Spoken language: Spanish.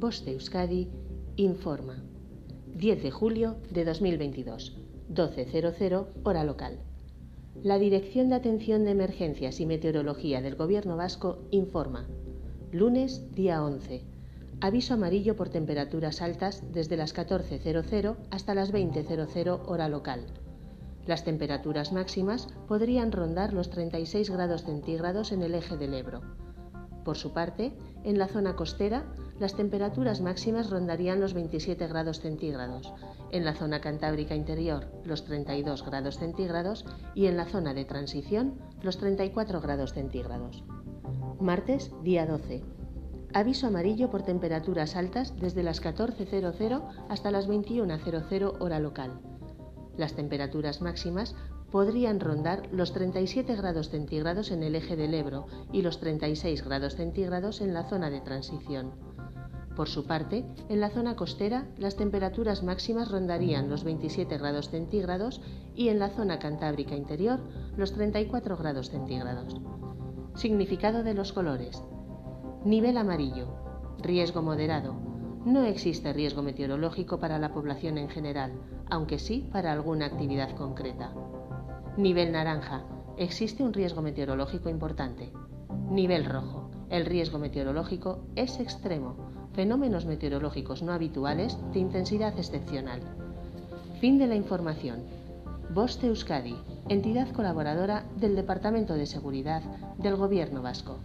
Voz de Euskadi informa. 10 de julio de 2022, 12.00 hora local. La Dirección de Atención de Emergencias y Meteorología del Gobierno Vasco informa. Lunes, día 11. Aviso amarillo por temperaturas altas desde las 14.00 hasta las 20.00 hora local. Las temperaturas máximas podrían rondar los 36 grados centígrados en el eje del Ebro. Por su parte, en la zona costera, las temperaturas máximas rondarían los 27 grados centígrados, en la zona cantábrica interior los 32 grados centígrados y en la zona de transición los 34 grados centígrados. Martes, día 12. Aviso amarillo por temperaturas altas desde las 14.00 hasta las 21.00 hora local. Las temperaturas máximas podrían rondar los 37 grados centígrados en el eje del Ebro y los 36 grados centígrados en la zona de transición. Por su parte, en la zona costera las temperaturas máximas rondarían los 27 grados centígrados y en la zona cantábrica interior los 34 grados centígrados. Significado de los colores. Nivel amarillo. Riesgo moderado. No existe riesgo meteorológico para la población en general, aunque sí para alguna actividad concreta. Nivel naranja. Existe un riesgo meteorológico importante. Nivel rojo. El riesgo meteorológico es extremo. Fenómenos meteorológicos no habituales de intensidad excepcional. Fin de la información. De Euskadi, entidad colaboradora del Departamento de Seguridad del Gobierno Vasco.